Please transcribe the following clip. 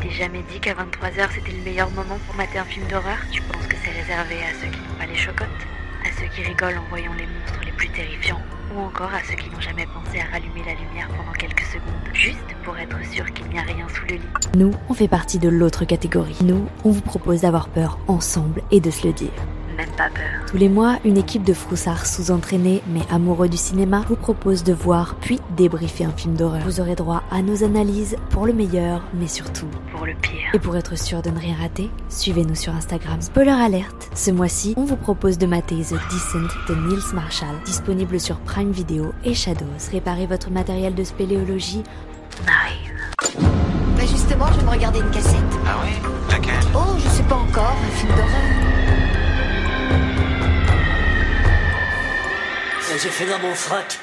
t'ai jamais dit qu'à 23h c'était le meilleur moment pour mater un film d'horreur? Tu penses que c'est réservé à ceux qui n'ont pas les chocottes? À ceux qui rigolent en voyant les monstres les plus terrifiants? Ou encore à ceux qui n'ont jamais pensé à rallumer la lumière pendant quelques secondes Juste pour être sûr qu'il n'y a rien sous le lit? Nous, on fait partie de l'autre catégorie. Nous, on vous propose d'avoir peur ensemble et de se le dire. Même pas peur Tous les mois, une équipe de froussards sous-entraînés mais amoureux du cinéma vous propose de voir puis débriefer un film d'horreur. Vous aurez droit à nos analyses pour le meilleur, mais surtout. Pour le pire Et pour être sûr de ne rien rater, suivez-nous sur Instagram. Spoiler alerte, ce mois-ci, on vous propose de mater The Descent de Niels Marshall, disponible sur Prime Video et Shadows. Préparez votre matériel de spéléologie On arrive Bah justement, je vais me regarder une cassette. J'ai fait dans mon frac.